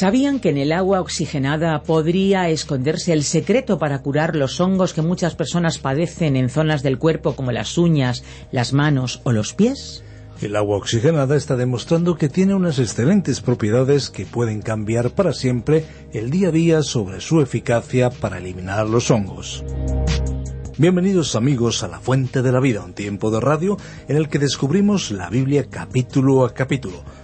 ¿Sabían que en el agua oxigenada podría esconderse el secreto para curar los hongos que muchas personas padecen en zonas del cuerpo como las uñas, las manos o los pies? El agua oxigenada está demostrando que tiene unas excelentes propiedades que pueden cambiar para siempre el día a día sobre su eficacia para eliminar los hongos. Bienvenidos amigos a La Fuente de la Vida, un tiempo de radio en el que descubrimos la Biblia capítulo a capítulo.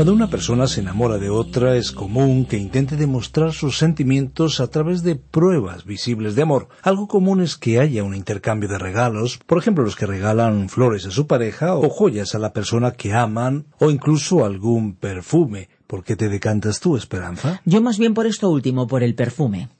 Cuando una persona se enamora de otra es común que intente demostrar sus sentimientos a través de pruebas visibles de amor. Algo común es que haya un intercambio de regalos, por ejemplo los que regalan flores a su pareja o joyas a la persona que aman o incluso algún perfume. ¿Por qué te decantas tú, Esperanza? Yo más bien por esto último, por el perfume.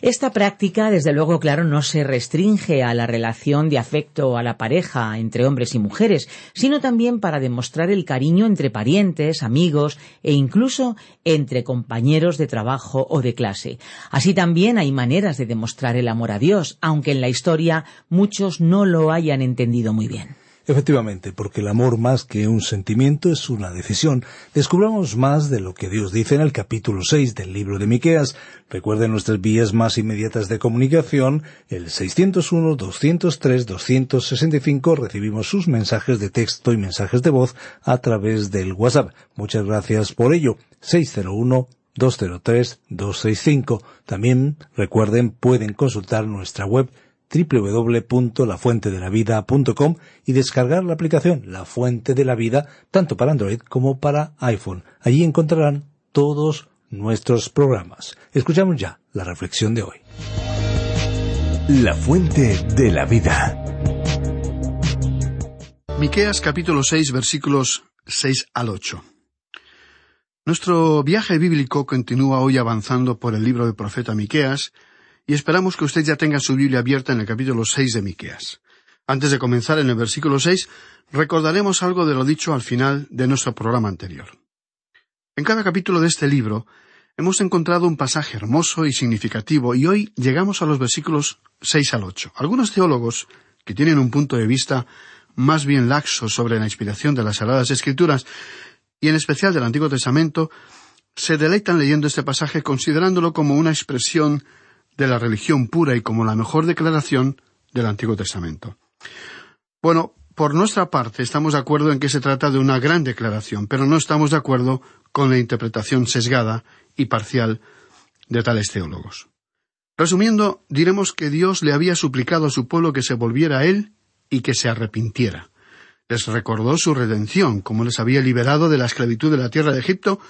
Esta práctica, desde luego, claro, no se restringe a la relación de afecto a la pareja entre hombres y mujeres, sino también para demostrar el cariño entre parientes, amigos e incluso entre compañeros de trabajo o de clase. Así también hay maneras de demostrar el amor a Dios, aunque en la historia muchos no lo hayan entendido muy bien. Efectivamente, porque el amor más que un sentimiento es una decisión. Descubramos más de lo que Dios dice en el capítulo 6 del libro de Miqueas. Recuerden nuestras vías más inmediatas de comunicación, el 601-203-265. Recibimos sus mensajes de texto y mensajes de voz a través del WhatsApp. Muchas gracias por ello. 601 203-265. También, recuerden, pueden consultar nuestra web www.lafuentedelavida.com y descargar la aplicación La Fuente de la Vida tanto para Android como para iPhone. Allí encontrarán todos nuestros programas. Escuchamos ya la reflexión de hoy. La Fuente de la Vida. Miqueas capítulo 6 versículos 6 al 8. Nuestro viaje bíblico continúa hoy avanzando por el libro del profeta Miqueas, y esperamos que usted ya tenga su Biblia abierta en el capítulo seis de Miqueas. Antes de comenzar en el versículo seis, recordaremos algo de lo dicho al final de nuestro programa anterior. En cada capítulo de este libro hemos encontrado un pasaje hermoso y significativo y hoy llegamos a los versículos seis al ocho. Algunos teólogos, que tienen un punto de vista más bien laxo sobre la inspiración de las Sagradas Escrituras, y en especial del Antiguo Testamento, se deleitan leyendo este pasaje considerándolo como una expresión de la religión pura y como la mejor declaración del Antiguo Testamento. Bueno, por nuestra parte estamos de acuerdo en que se trata de una gran declaración, pero no estamos de acuerdo con la interpretación sesgada y parcial de tales teólogos. Resumiendo, diremos que Dios le había suplicado a su pueblo que se volviera a él y que se arrepintiera. Les recordó su redención, cómo les había liberado de la esclavitud de la tierra de Egipto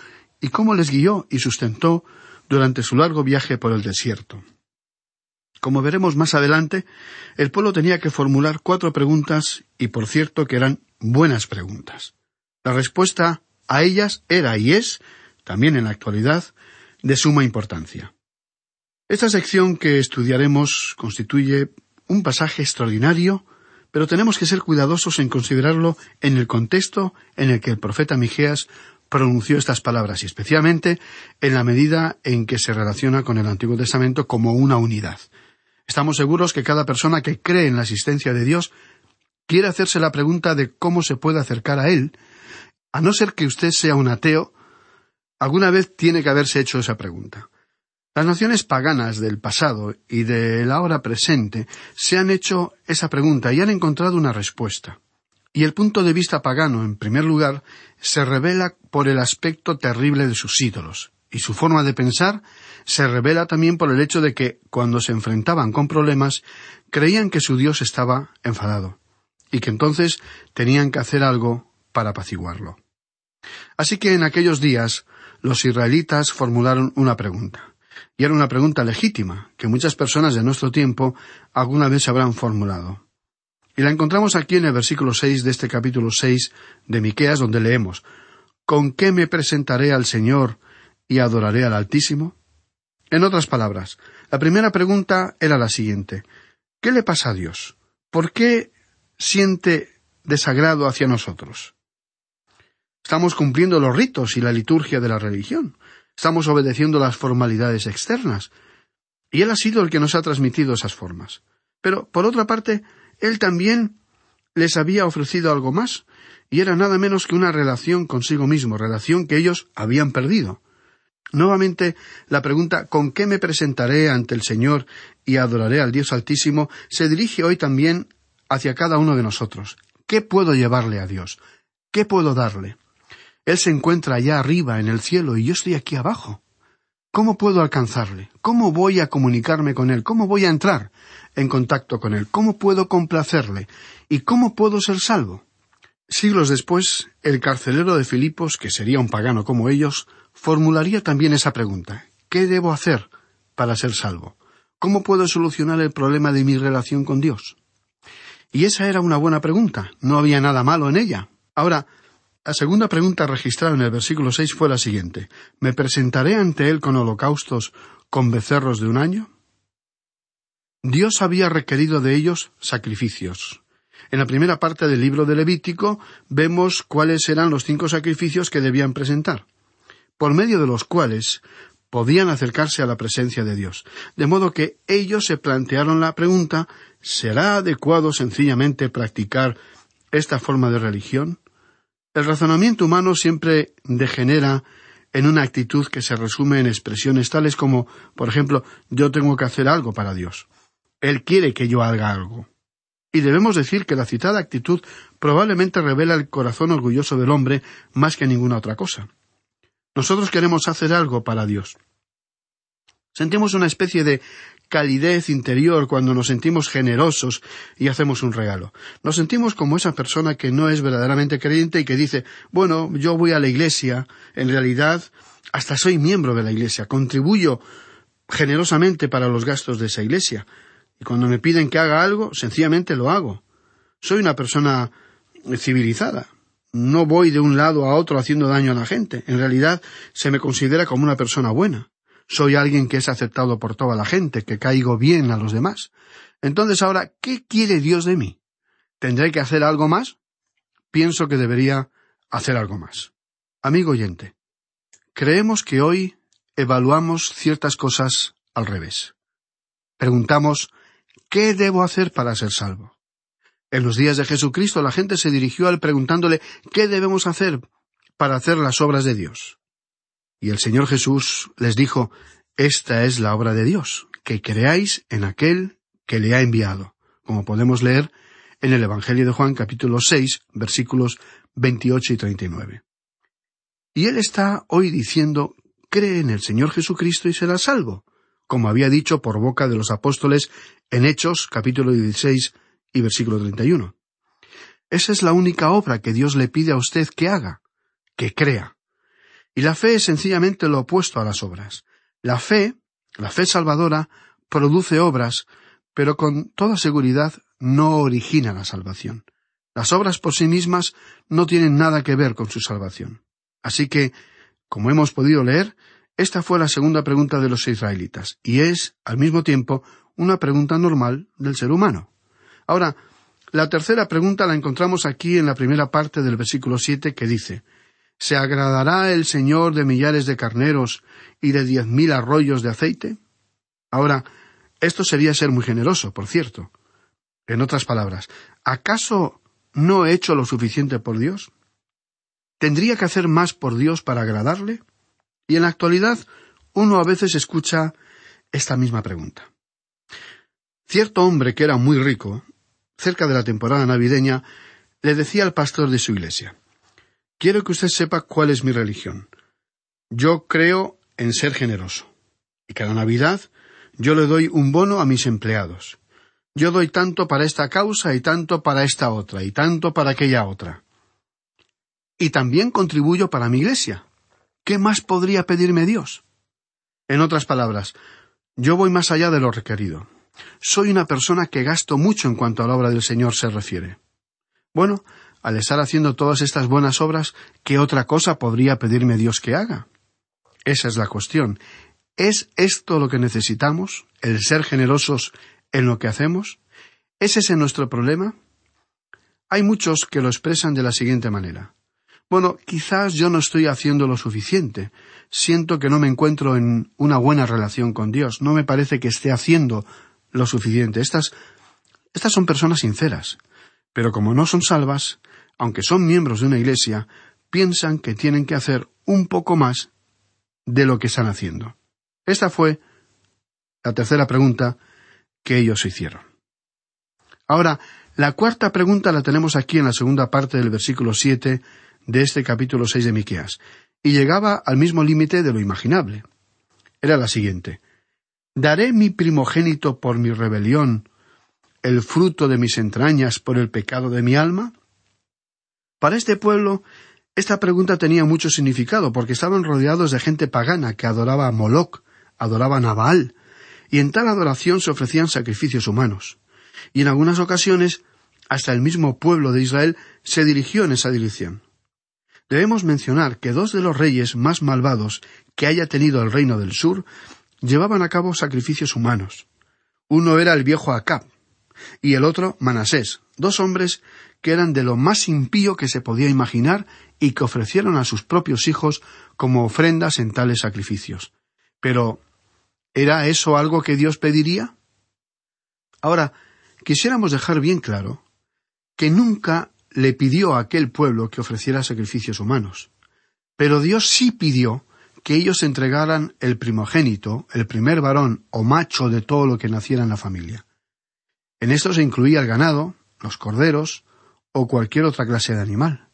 y cómo les guió y sustentó durante su largo viaje por el desierto. Como veremos más adelante, el pueblo tenía que formular cuatro preguntas y por cierto que eran buenas preguntas. La respuesta a ellas era y es, también en la actualidad, de suma importancia. Esta sección que estudiaremos constituye un pasaje extraordinario, pero tenemos que ser cuidadosos en considerarlo en el contexto en el que el profeta Migeas pronunció estas palabras, y especialmente en la medida en que se relaciona con el Antiguo Testamento como una unidad. Estamos seguros que cada persona que cree en la existencia de Dios quiere hacerse la pregunta de cómo se puede acercar a Él, a no ser que usted sea un ateo, alguna vez tiene que haberse hecho esa pregunta. Las naciones paganas del pasado y de la hora presente se han hecho esa pregunta y han encontrado una respuesta. Y el punto de vista pagano, en primer lugar, se revela por el aspecto terrible de sus ídolos, y su forma de pensar se revela también por el hecho de que, cuando se enfrentaban con problemas, creían que su Dios estaba enfadado, y que entonces tenían que hacer algo para apaciguarlo. Así que en aquellos días los israelitas formularon una pregunta, y era una pregunta legítima, que muchas personas de nuestro tiempo alguna vez habrán formulado. Y la encontramos aquí en el versículo seis de este capítulo seis de Miqueas, donde leemos ¿Con qué me presentaré al Señor y adoraré al Altísimo? En otras palabras, la primera pregunta era la siguiente ¿Qué le pasa a Dios? ¿Por qué siente desagrado hacia nosotros? Estamos cumpliendo los ritos y la liturgia de la religión. Estamos obedeciendo las formalidades externas. Y Él ha sido el que nos ha transmitido esas formas. Pero, por otra parte, Él también les había ofrecido algo más, y era nada menos que una relación consigo mismo, relación que ellos habían perdido. Nuevamente, la pregunta ¿con qué me presentaré ante el Señor y adoraré al Dios Altísimo? se dirige hoy también hacia cada uno de nosotros. ¿Qué puedo llevarle a Dios? ¿Qué puedo darle? Él se encuentra allá arriba en el cielo y yo estoy aquí abajo. ¿Cómo puedo alcanzarle? ¿Cómo voy a comunicarme con Él? ¿Cómo voy a entrar en contacto con Él? ¿Cómo puedo complacerle? ¿Y cómo puedo ser salvo? Siglos después, el carcelero de Filipos, que sería un pagano como ellos, formularía también esa pregunta ¿Qué debo hacer para ser salvo? ¿Cómo puedo solucionar el problema de mi relación con Dios? Y esa era una buena pregunta, no había nada malo en ella. Ahora, la segunda pregunta registrada en el versículo seis fue la siguiente ¿Me presentaré ante él con holocaustos, con becerros de un año? Dios había requerido de ellos sacrificios. En la primera parte del libro de Levítico vemos cuáles eran los cinco sacrificios que debían presentar, por medio de los cuales podían acercarse a la presencia de Dios. De modo que ellos se plantearon la pregunta ¿será adecuado sencillamente practicar esta forma de religión? El razonamiento humano siempre degenera en una actitud que se resume en expresiones tales como, por ejemplo, yo tengo que hacer algo para Dios. Él quiere que yo haga algo. Y debemos decir que la citada actitud probablemente revela el corazón orgulloso del hombre más que ninguna otra cosa. Nosotros queremos hacer algo para Dios. Sentimos una especie de calidez interior cuando nos sentimos generosos y hacemos un regalo. Nos sentimos como esa persona que no es verdaderamente creyente y que dice, bueno, yo voy a la iglesia, en realidad hasta soy miembro de la iglesia, contribuyo generosamente para los gastos de esa iglesia, y cuando me piden que haga algo, sencillamente lo hago. Soy una persona civilizada. No voy de un lado a otro haciendo daño a la gente. En realidad se me considera como una persona buena. Soy alguien que es aceptado por toda la gente, que caigo bien a los demás. Entonces ahora, ¿qué quiere Dios de mí? ¿Tendré que hacer algo más? Pienso que debería hacer algo más. Amigo oyente, creemos que hoy evaluamos ciertas cosas al revés. Preguntamos ¿Qué debo hacer para ser salvo? En los días de Jesucristo la gente se dirigió a él preguntándole ¿qué debemos hacer para hacer las obras de Dios? Y el Señor Jesús les dijo Esta es la obra de Dios, que creáis en aquel que le ha enviado, como podemos leer en el Evangelio de Juan capítulo seis versículos veintiocho y treinta y nueve. Y él está hoy diciendo cree en el Señor Jesucristo y será salvo como había dicho por boca de los apóstoles en Hechos capítulo 16 y versículo 31. Esa es la única obra que Dios le pide a usted que haga, que crea. Y la fe es sencillamente lo opuesto a las obras. La fe, la fe salvadora, produce obras, pero con toda seguridad no origina la salvación. Las obras por sí mismas no tienen nada que ver con su salvación. Así que, como hemos podido leer, esta fue la segunda pregunta de los israelitas, y es, al mismo tiempo, una pregunta normal del ser humano. Ahora, la tercera pregunta la encontramos aquí en la primera parte del versículo siete que dice ¿Se agradará el Señor de millares de carneros y de diez mil arroyos de aceite? Ahora, esto sería ser muy generoso, por cierto. En otras palabras, ¿acaso no he hecho lo suficiente por Dios? ¿Tendría que hacer más por Dios para agradarle? Y en la actualidad uno a veces escucha esta misma pregunta. Cierto hombre que era muy rico, cerca de la temporada navideña, le decía al pastor de su iglesia Quiero que usted sepa cuál es mi religión. Yo creo en ser generoso. Y cada Navidad yo le doy un bono a mis empleados. Yo doy tanto para esta causa y tanto para esta otra y tanto para aquella otra. Y también contribuyo para mi iglesia. ¿Qué más podría pedirme Dios? En otras palabras, yo voy más allá de lo requerido. Soy una persona que gasto mucho en cuanto a la obra del Señor se refiere. Bueno, al estar haciendo todas estas buenas obras, ¿qué otra cosa podría pedirme Dios que haga? Esa es la cuestión. ¿Es esto lo que necesitamos? ¿El ser generosos en lo que hacemos? ¿Es ese nuestro problema? Hay muchos que lo expresan de la siguiente manera. Bueno, quizás yo no estoy haciendo lo suficiente. Siento que no me encuentro en una buena relación con Dios. No me parece que esté haciendo lo suficiente. Estas, estas son personas sinceras. Pero como no son salvas, aunque son miembros de una iglesia, piensan que tienen que hacer un poco más de lo que están haciendo. Esta fue la tercera pregunta que ellos hicieron. Ahora, la cuarta pregunta la tenemos aquí en la segunda parte del versículo siete de este capítulo seis de Miqueas, y llegaba al mismo límite de lo imaginable. Era la siguiente ¿Daré mi primogénito por mi rebelión, el fruto de mis entrañas por el pecado de mi alma? Para este pueblo, esta pregunta tenía mucho significado, porque estaban rodeados de gente pagana que adoraba a Moloch, adoraban a Baal, y en tal adoración se ofrecían sacrificios humanos. Y en algunas ocasiones, hasta el mismo pueblo de Israel se dirigió en esa dirección. Debemos mencionar que dos de los reyes más malvados que haya tenido el reino del sur llevaban a cabo sacrificios humanos. Uno era el viejo Acab y el otro Manasés, dos hombres que eran de lo más impío que se podía imaginar y que ofrecieron a sus propios hijos como ofrendas en tales sacrificios. Pero, ¿era eso algo que Dios pediría? Ahora, quisiéramos dejar bien claro que nunca le pidió a aquel pueblo que ofreciera sacrificios humanos. Pero Dios sí pidió que ellos entregaran el primogénito, el primer varón o macho de todo lo que naciera en la familia. En esto se incluía el ganado, los corderos o cualquier otra clase de animal.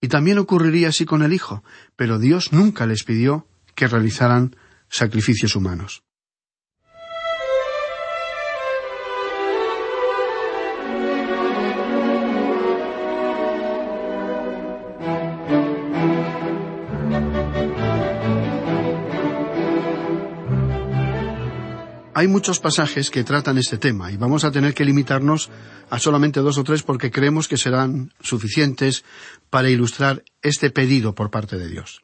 Y también ocurriría así con el hijo, pero Dios nunca les pidió que realizaran sacrificios humanos. Hay muchos pasajes que tratan este tema y vamos a tener que limitarnos a solamente dos o tres porque creemos que serán suficientes para ilustrar este pedido por parte de Dios.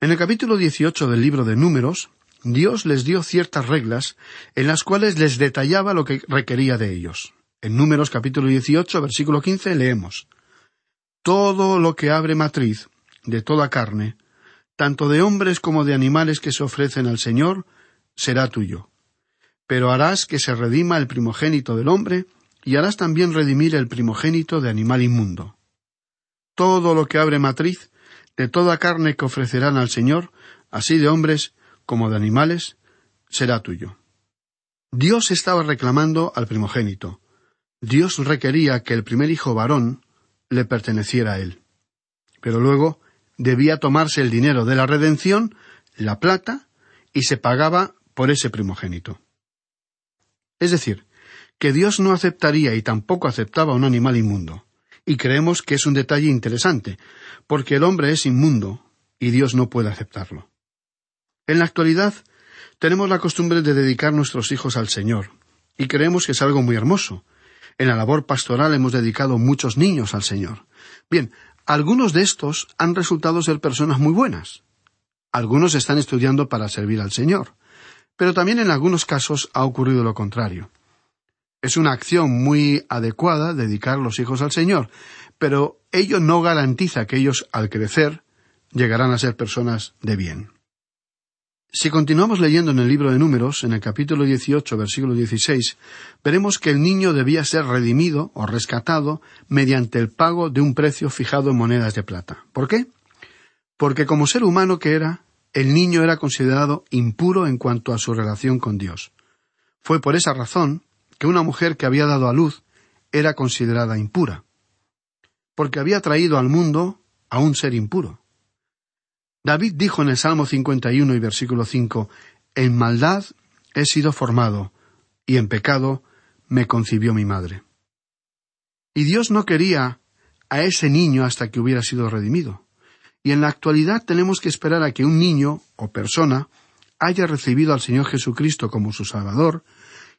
En el capítulo 18 del libro de Números, Dios les dio ciertas reglas en las cuales les detallaba lo que requería de ellos. En Números capítulo 18, versículo 15 leemos Todo lo que abre matriz de toda carne, tanto de hombres como de animales que se ofrecen al Señor, será tuyo. Pero harás que se redima el primogénito del hombre, y harás también redimir el primogénito de animal inmundo. Todo lo que abre matriz, de toda carne que ofrecerán al Señor, así de hombres como de animales, será tuyo. Dios estaba reclamando al primogénito. Dios requería que el primer hijo varón le perteneciera a él. Pero luego debía tomarse el dinero de la redención, la plata, y se pagaba por ese primogénito. Es decir, que Dios no aceptaría y tampoco aceptaba un animal inmundo. Y creemos que es un detalle interesante, porque el hombre es inmundo y Dios no puede aceptarlo. En la actualidad tenemos la costumbre de dedicar nuestros hijos al Señor, y creemos que es algo muy hermoso. En la labor pastoral hemos dedicado muchos niños al Señor. Bien, algunos de estos han resultado ser personas muy buenas. Algunos están estudiando para servir al Señor pero también en algunos casos ha ocurrido lo contrario. Es una acción muy adecuada dedicar los hijos al Señor, pero ello no garantiza que ellos, al crecer, llegarán a ser personas de bien. Si continuamos leyendo en el libro de Números, en el capítulo 18, versículo 16, veremos que el niño debía ser redimido o rescatado mediante el pago de un precio fijado en monedas de plata. ¿Por qué? Porque como ser humano que era, el niño era considerado impuro en cuanto a su relación con Dios. Fue por esa razón que una mujer que había dado a luz era considerada impura, porque había traído al mundo a un ser impuro. David dijo en el Salmo 51 y versículo 5, En maldad he sido formado, y en pecado me concibió mi madre. Y Dios no quería a ese niño hasta que hubiera sido redimido y en la actualidad tenemos que esperar a que un niño o persona haya recibido al Señor Jesucristo como su Salvador,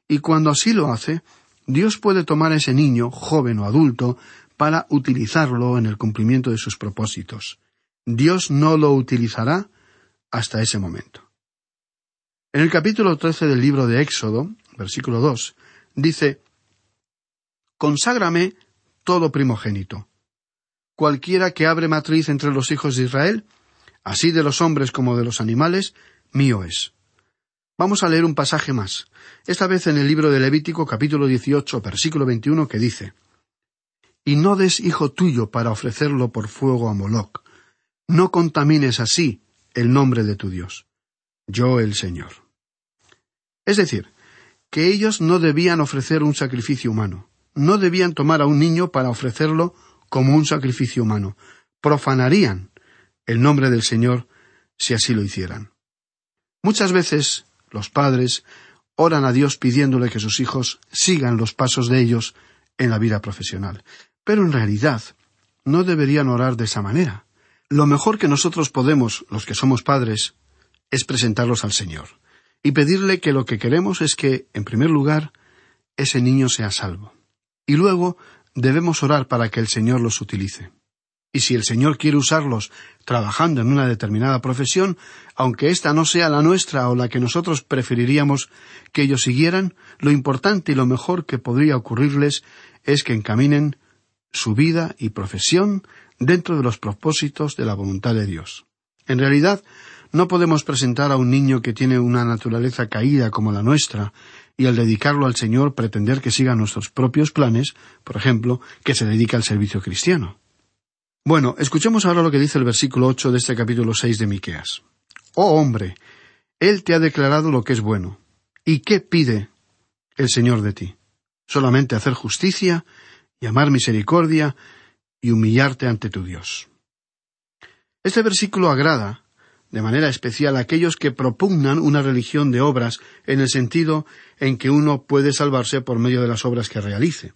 y cuando así lo hace, Dios puede tomar a ese niño, joven o adulto, para utilizarlo en el cumplimiento de sus propósitos. Dios no lo utilizará hasta ese momento. En el capítulo 13 del libro de Éxodo, versículo 2, dice, Conságrame todo primogénito, cualquiera que abre matriz entre los hijos de Israel, así de los hombres como de los animales, mío es. Vamos a leer un pasaje más, esta vez en el libro de Levítico capítulo 18, versículo 21, que dice, Y no des hijo tuyo para ofrecerlo por fuego a Moloc, no contamines así el nombre de tu Dios. Yo el Señor. Es decir, que ellos no debían ofrecer un sacrificio humano, no debían tomar a un niño para ofrecerlo como un sacrificio humano. Profanarían el nombre del Señor si así lo hicieran. Muchas veces los padres oran a Dios pidiéndole que sus hijos sigan los pasos de ellos en la vida profesional. Pero en realidad no deberían orar de esa manera. Lo mejor que nosotros podemos, los que somos padres, es presentarlos al Señor y pedirle que lo que queremos es que, en primer lugar, ese niño sea salvo. Y luego debemos orar para que el Señor los utilice. Y si el Señor quiere usarlos trabajando en una determinada profesión, aunque ésta no sea la nuestra o la que nosotros preferiríamos que ellos siguieran, lo importante y lo mejor que podría ocurrirles es que encaminen su vida y profesión dentro de los propósitos de la voluntad de Dios. En realidad, no podemos presentar a un niño que tiene una naturaleza caída como la nuestra, y al dedicarlo al Señor pretender que siga nuestros propios planes, por ejemplo, que se dedique al servicio cristiano. Bueno, escuchemos ahora lo que dice el versículo ocho de este capítulo seis de Miqueas. Oh hombre, Él te ha declarado lo que es bueno. ¿Y qué pide el Señor de ti? Solamente hacer justicia y amar misericordia y humillarte ante tu Dios. Este versículo agrada de manera especial aquellos que propugnan una religión de obras en el sentido en que uno puede salvarse por medio de las obras que realice.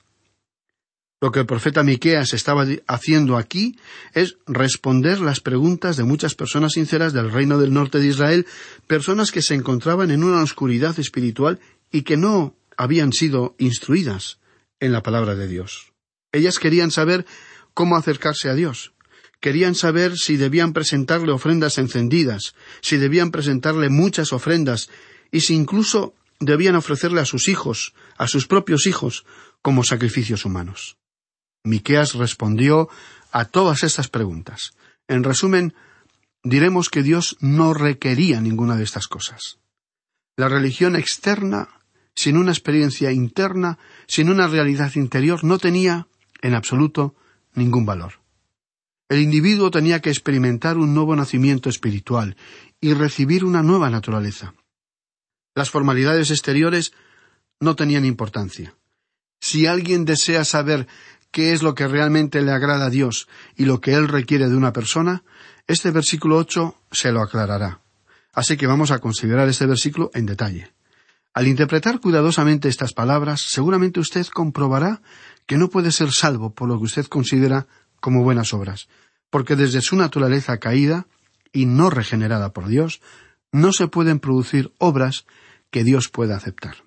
Lo que el profeta Miqueas estaba haciendo aquí es responder las preguntas de muchas personas sinceras del reino del norte de Israel, personas que se encontraban en una oscuridad espiritual y que no habían sido instruidas en la palabra de Dios. Ellas querían saber cómo acercarse a Dios. Querían saber si debían presentarle ofrendas encendidas, si debían presentarle muchas ofrendas, y si incluso debían ofrecerle a sus hijos, a sus propios hijos, como sacrificios humanos. Miqueas respondió a todas estas preguntas. En resumen, diremos que Dios no requería ninguna de estas cosas. La religión externa, sin una experiencia interna, sin una realidad interior, no tenía, en absoluto, ningún valor. El individuo tenía que experimentar un nuevo nacimiento espiritual y recibir una nueva naturaleza. Las formalidades exteriores no tenían importancia. Si alguien desea saber qué es lo que realmente le agrada a Dios y lo que Él requiere de una persona, este versículo ocho se lo aclarará. Así que vamos a considerar este versículo en detalle. Al interpretar cuidadosamente estas palabras, seguramente usted comprobará que no puede ser salvo por lo que usted considera como buenas obras, porque desde su naturaleza caída y no regenerada por Dios, no se pueden producir obras que Dios pueda aceptar.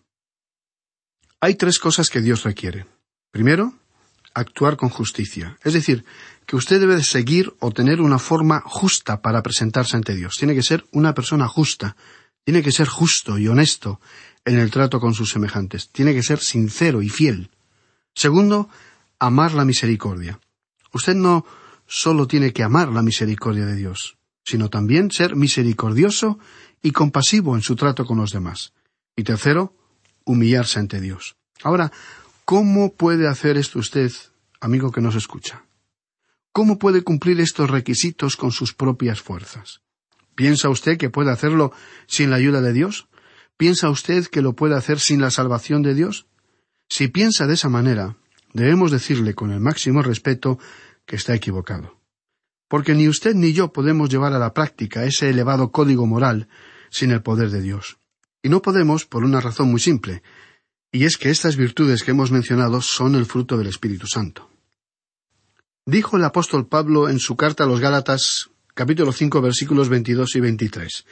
Hay tres cosas que Dios requiere. Primero, actuar con justicia. Es decir, que usted debe seguir o tener una forma justa para presentarse ante Dios. Tiene que ser una persona justa. Tiene que ser justo y honesto en el trato con sus semejantes. Tiene que ser sincero y fiel. Segundo, amar la misericordia. Usted no solo tiene que amar la misericordia de Dios, sino también ser misericordioso y compasivo en su trato con los demás. Y tercero, humillarse ante Dios. Ahora, ¿Cómo puede hacer esto usted, amigo que nos escucha? ¿Cómo puede cumplir estos requisitos con sus propias fuerzas? ¿Piensa usted que puede hacerlo sin la ayuda de Dios? ¿Piensa usted que lo puede hacer sin la salvación de Dios? Si piensa de esa manera, debemos decirle con el máximo respeto que está equivocado. Porque ni usted ni yo podemos llevar a la práctica ese elevado código moral sin el poder de Dios. Y no podemos por una razón muy simple, y es que estas virtudes que hemos mencionado son el fruto del Espíritu Santo. Dijo el apóstol Pablo en su carta a los Gálatas, capítulo cinco, versículos veintidós y veintitrés.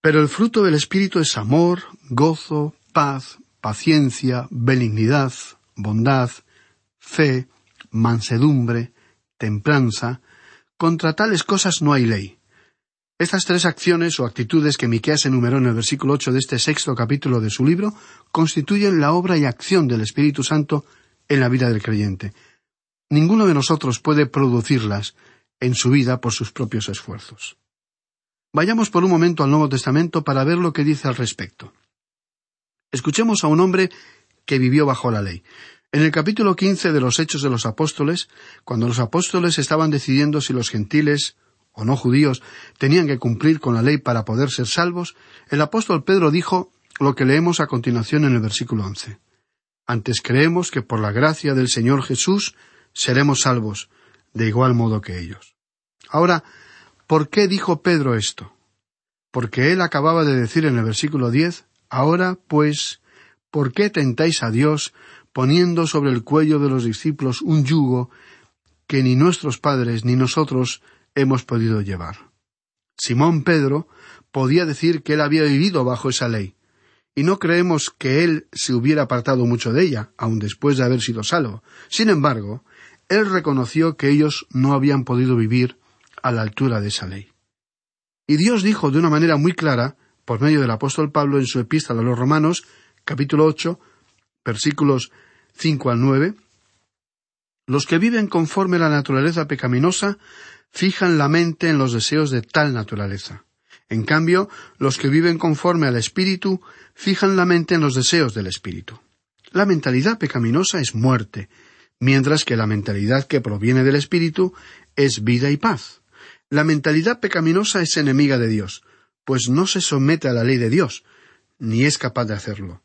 Pero el fruto del Espíritu es amor, gozo, paz, paciencia, benignidad, bondad, fe, mansedumbre, templanza. Contra tales cosas no hay ley. Estas tres acciones o actitudes que Miqueas enumeró en el versículo ocho de este sexto capítulo de su libro constituyen la obra y acción del Espíritu Santo en la vida del creyente. Ninguno de nosotros puede producirlas en su vida por sus propios esfuerzos. Vayamos por un momento al Nuevo Testamento para ver lo que dice al respecto. Escuchemos a un hombre que vivió bajo la ley. En el capítulo quince de los Hechos de los Apóstoles, cuando los apóstoles estaban decidiendo si los gentiles o no judíos tenían que cumplir con la ley para poder ser salvos, el apóstol Pedro dijo lo que leemos a continuación en el versículo once. Antes creemos que por la gracia del Señor Jesús seremos salvos, de igual modo que ellos. Ahora, ¿por qué dijo Pedro esto? Porque él acababa de decir en el versículo diez, Ahora, pues, ¿por qué tentáis a Dios poniendo sobre el cuello de los discípulos un yugo que ni nuestros padres ni nosotros hemos podido llevar. Simón Pedro podía decir que él había vivido bajo esa ley, y no creemos que él se hubiera apartado mucho de ella, aun después de haber sido salvo. Sin embargo, él reconoció que ellos no habían podido vivir a la altura de esa ley. Y Dios dijo de una manera muy clara, por medio del apóstol Pablo en su epístola a los Romanos, capítulo ocho, versículos cinco al nueve, los que viven conforme a la naturaleza pecaminosa fijan la mente en los deseos de tal naturaleza. En cambio, los que viven conforme al Espíritu fijan la mente en los deseos del Espíritu. La mentalidad pecaminosa es muerte, mientras que la mentalidad que proviene del Espíritu es vida y paz. La mentalidad pecaminosa es enemiga de Dios, pues no se somete a la ley de Dios, ni es capaz de hacerlo.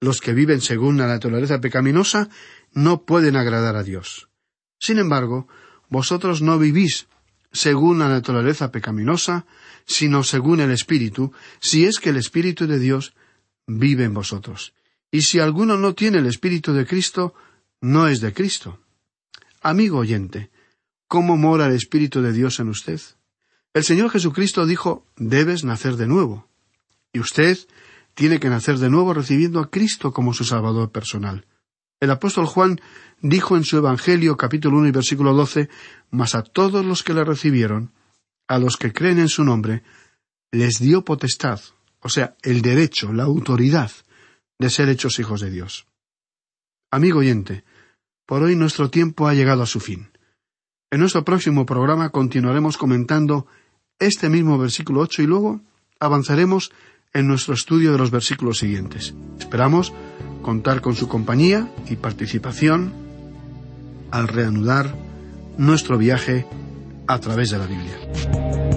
Los que viven según la naturaleza pecaminosa no pueden agradar a Dios. Sin embargo, vosotros no vivís según la naturaleza pecaminosa, sino según el Espíritu, si es que el Espíritu de Dios vive en vosotros. Y si alguno no tiene el Espíritu de Cristo, no es de Cristo. Amigo oyente, ¿cómo mora el Espíritu de Dios en usted? El Señor Jesucristo dijo, debes nacer de nuevo. Y usted tiene que nacer de nuevo recibiendo a Cristo como su Salvador personal. El apóstol Juan dijo en su Evangelio capítulo uno y versículo doce, Mas a todos los que le recibieron, a los que creen en su nombre, les dio potestad, o sea, el derecho, la autoridad de ser hechos hijos de Dios. Amigo oyente, por hoy nuestro tiempo ha llegado a su fin. En nuestro próximo programa continuaremos comentando este mismo versículo ocho y luego avanzaremos en nuestro estudio de los versículos siguientes. Esperamos contar con su compañía y participación al reanudar nuestro viaje a través de la Biblia.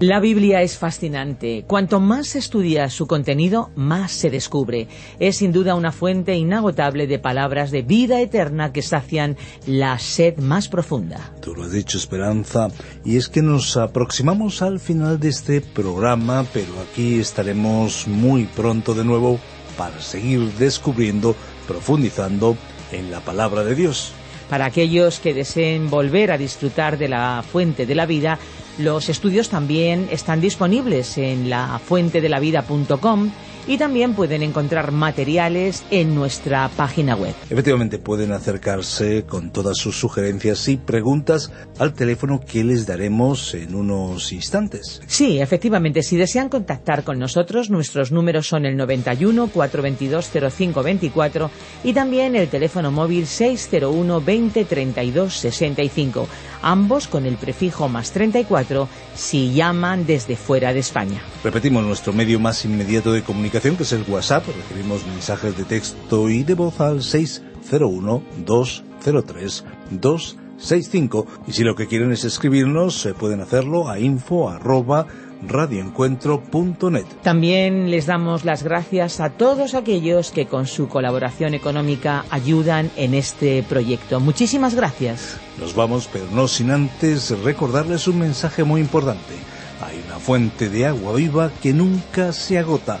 La Biblia es fascinante. Cuanto más se estudia su contenido, más se descubre. Es sin duda una fuente inagotable de palabras de vida eterna que sacian la sed más profunda. Tú lo has dicho, Esperanza, y es que nos aproximamos al final de este programa, pero aquí estaremos muy pronto de nuevo para seguir descubriendo, profundizando en la palabra de Dios. Para aquellos que deseen volver a disfrutar de la fuente de la vida, los estudios también están disponibles en la fuentedelavida.com y también pueden encontrar materiales en nuestra página web. Efectivamente, pueden acercarse con todas sus sugerencias y preguntas al teléfono que les daremos en unos instantes. Sí, efectivamente, si desean contactar con nosotros, nuestros números son el 91 422 0524 y también el teléfono móvil 601 20 32 65, ambos con el prefijo más 34 si llaman desde fuera de España. Repetimos nuestro medio más inmediato de comunicación que es el WhatsApp. Recibimos mensajes de texto y de voz al 601-203-265. Y si lo que quieren es escribirnos, se pueden hacerlo a info radioencuentro.net. También les damos las gracias a todos aquellos que con su colaboración económica ayudan en este proyecto. Muchísimas gracias. Nos vamos, pero no sin antes recordarles un mensaje muy importante. Hay una fuente de agua viva que nunca se agota